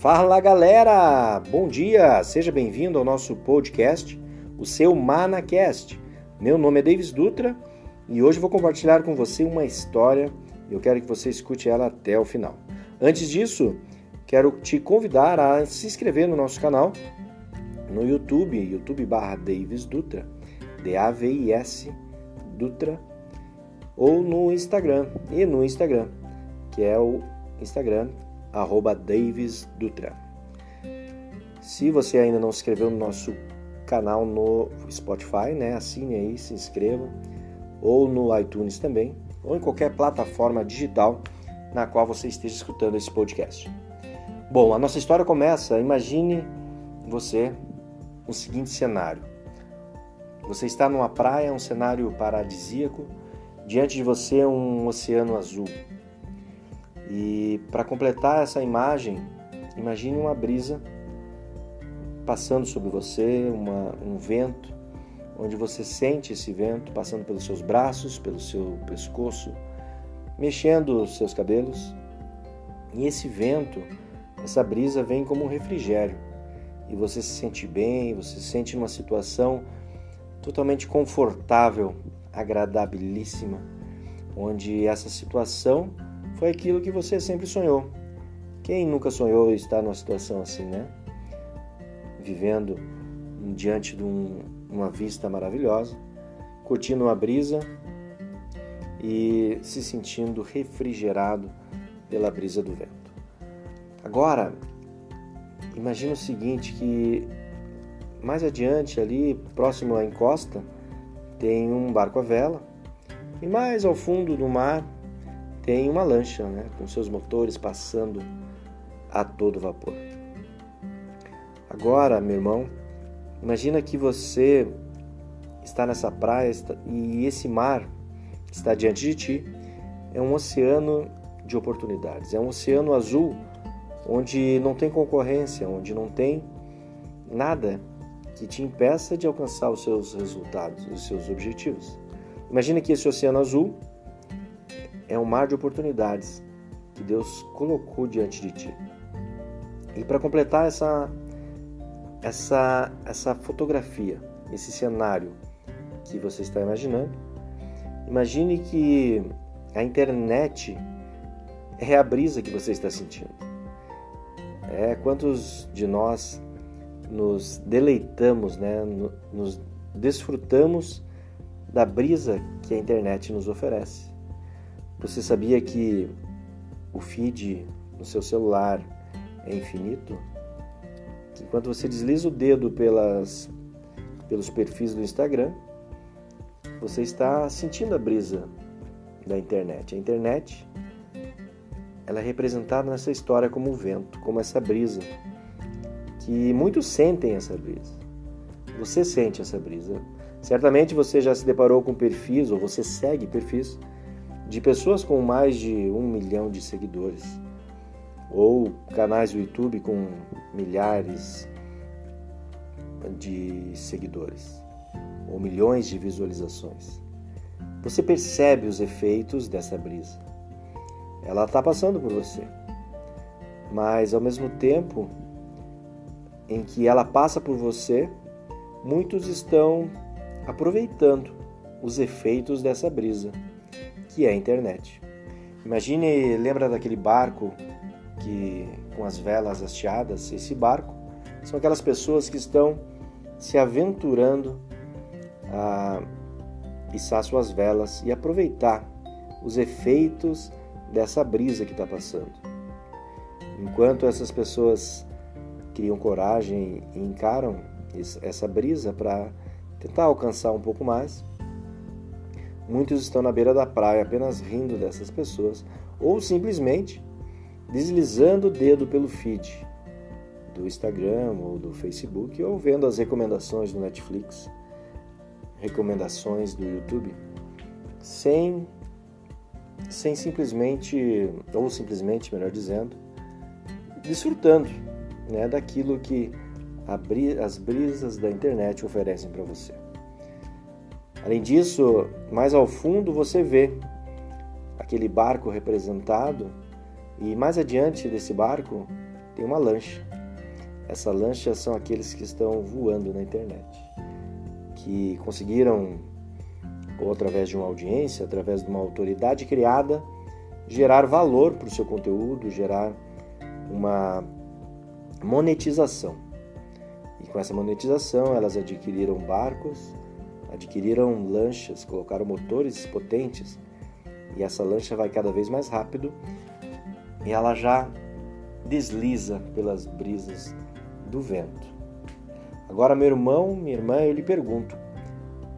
Fala galera! Bom dia! Seja bem-vindo ao nosso podcast, o seu ManaCast. Meu nome é Davis Dutra e hoje vou compartilhar com você uma história e eu quero que você escute ela até o final. Antes disso, quero te convidar a se inscrever no nosso canal no YouTube, YouTube barra Davis Dutra, D-A-V-I-S Dutra, ou no Instagram, e no Instagram, que é o Instagram arroba Davis Dutra. Se você ainda não se inscreveu no nosso canal no Spotify, né, assine aí, se inscreva, ou no iTunes também, ou em qualquer plataforma digital na qual você esteja escutando esse podcast. Bom, a nossa história começa, imagine você o seguinte cenário. Você está numa praia, um cenário paradisíaco, diante de você um oceano azul. E para completar essa imagem, imagine uma brisa passando sobre você, uma, um vento, onde você sente esse vento passando pelos seus braços, pelo seu pescoço, mexendo os seus cabelos. E esse vento, essa brisa vem como um refrigério. E você se sente bem, você se sente numa situação totalmente confortável, agradabilíssima, onde essa situação foi aquilo que você sempre sonhou. Quem nunca sonhou estar numa situação assim, né? Vivendo diante de um, uma vista maravilhosa, curtindo uma brisa e se sentindo refrigerado pela brisa do vento. Agora, imagina o seguinte que mais adiante ali, próximo à encosta, tem um barco à vela e mais ao fundo do mar tem uma lancha, né, com seus motores passando a todo vapor. Agora, meu irmão, imagina que você está nessa praia e esse mar que está diante de ti é um oceano de oportunidades, é um oceano azul onde não tem concorrência, onde não tem nada que te impeça de alcançar os seus resultados, os seus objetivos. Imagina que esse oceano azul é um mar de oportunidades que Deus colocou diante de ti. E para completar essa, essa, essa fotografia, esse cenário que você está imaginando, imagine que a internet é a brisa que você está sentindo. É quantos de nós nos deleitamos, né? nos desfrutamos da brisa que a internet nos oferece. Você sabia que o feed no seu celular é infinito? Que enquanto você desliza o dedo pelas, pelos perfis do Instagram, você está sentindo a brisa da internet. A internet ela é representada nessa história como o vento, como essa brisa, que muitos sentem essa brisa. Você sente essa brisa. Certamente você já se deparou com perfis, ou você segue perfis, de pessoas com mais de um milhão de seguidores, ou canais do YouTube com milhares de seguidores, ou milhões de visualizações. Você percebe os efeitos dessa brisa. Ela está passando por você. Mas ao mesmo tempo em que ela passa por você, muitos estão aproveitando os efeitos dessa brisa que é a internet. Imagine, lembra daquele barco que com as velas hasteadas? Esse barco são aquelas pessoas que estão se aventurando a içar suas velas e aproveitar os efeitos dessa brisa que está passando. Enquanto essas pessoas criam coragem e encaram essa brisa para tentar alcançar um pouco mais, Muitos estão na beira da praia apenas rindo dessas pessoas ou simplesmente deslizando o dedo pelo feed do Instagram ou do Facebook ou vendo as recomendações do Netflix, recomendações do YouTube, sem sem simplesmente ou simplesmente, melhor dizendo, desfrutando, né, daquilo que as brisas da internet oferecem para você. Além disso, mais ao fundo você vê aquele barco representado e mais adiante desse barco tem uma lancha. Essa lancha são aqueles que estão voando na internet, que conseguiram, ou através de uma audiência, através de uma autoridade criada, gerar valor para o seu conteúdo, gerar uma monetização. E com essa monetização, elas adquiriram barcos, adquiriram lanchas, colocaram motores potentes, e essa lancha vai cada vez mais rápido e ela já desliza pelas brisas do vento. Agora, meu irmão, minha irmã, eu lhe pergunto: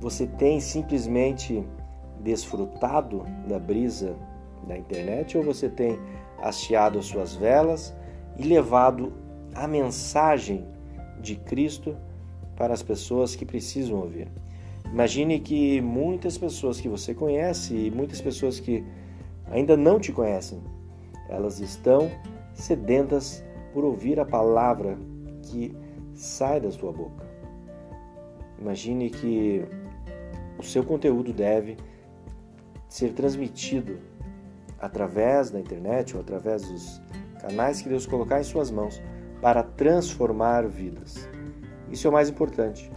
você tem simplesmente desfrutado da brisa da internet ou você tem hasteado as suas velas e levado a mensagem de Cristo para as pessoas que precisam ouvir? Imagine que muitas pessoas que você conhece e muitas pessoas que ainda não te conhecem, elas estão sedentas por ouvir a palavra que sai da sua boca. Imagine que o seu conteúdo deve ser transmitido através da internet ou através dos canais que Deus colocar em suas mãos para transformar vidas. Isso é o mais importante.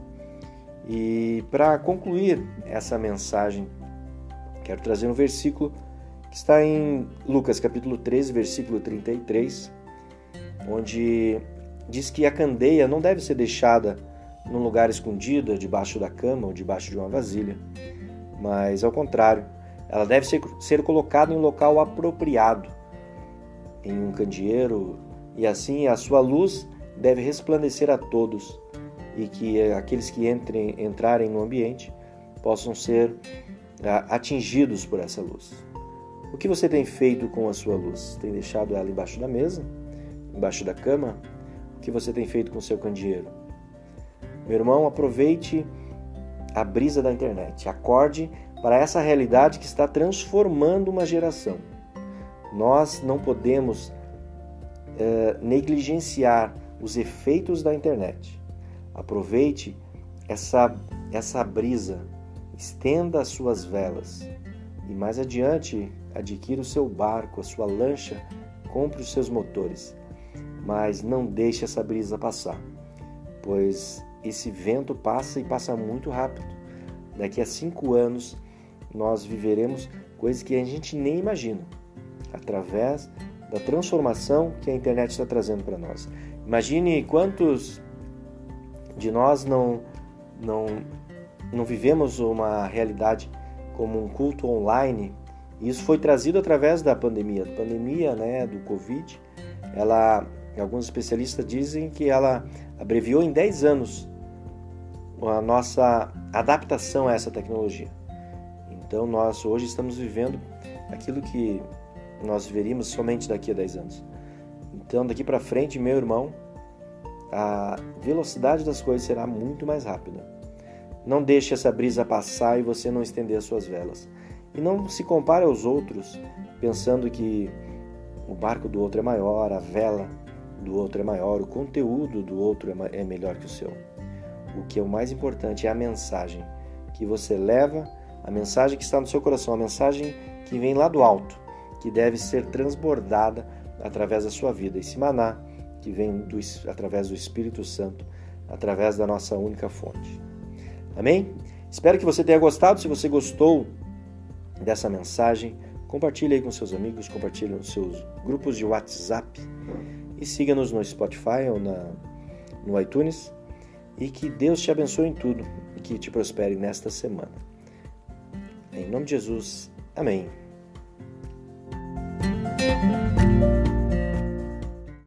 E para concluir essa mensagem, quero trazer um versículo que está em Lucas capítulo 13, versículo 33, onde diz que a candeia não deve ser deixada num lugar escondido, debaixo da cama ou debaixo de uma vasilha, mas ao contrário, ela deve ser, ser colocada em um local apropriado, em um candeeiro, e assim a sua luz deve resplandecer a todos e que aqueles que entrem, entrarem no ambiente possam ser ah, atingidos por essa luz. O que você tem feito com a sua luz? Tem deixado ela embaixo da mesa? Embaixo da cama? O que você tem feito com o seu candeeiro? Meu irmão, aproveite a brisa da internet. Acorde para essa realidade que está transformando uma geração. Nós não podemos uh, negligenciar os efeitos da internet. Aproveite essa, essa brisa, estenda as suas velas e mais adiante adquira o seu barco, a sua lancha, compre os seus motores. Mas não deixe essa brisa passar, pois esse vento passa e passa muito rápido. Daqui a cinco anos nós viveremos coisas que a gente nem imagina, através da transformação que a internet está trazendo para nós. Imagine quantos de nós não, não, não vivemos uma realidade como um culto online. Isso foi trazido através da pandemia, a pandemia, né, do Covid. Ela, alguns especialistas dizem que ela abreviou em 10 anos a nossa adaptação a essa tecnologia. Então nós hoje estamos vivendo aquilo que nós viveríamos somente daqui a 10 anos. Então daqui para frente, meu irmão, a velocidade das coisas será muito mais rápida. Não deixe essa brisa passar e você não estender as suas velas. E não se compare aos outros pensando que o barco do outro é maior, a vela do outro é maior, o conteúdo do outro é, é melhor que o seu. O que é o mais importante é a mensagem que você leva, a mensagem que está no seu coração, a mensagem que vem lá do alto, que deve ser transbordada através da sua vida. Esse maná que vem do, através do Espírito Santo, através da nossa única fonte. Amém? Espero que você tenha gostado. Se você gostou dessa mensagem, compartilhe aí com seus amigos, compartilhe nos seus grupos de WhatsApp e siga-nos no Spotify ou na, no iTunes. E que Deus te abençoe em tudo e que te prospere nesta semana. Em nome de Jesus, amém.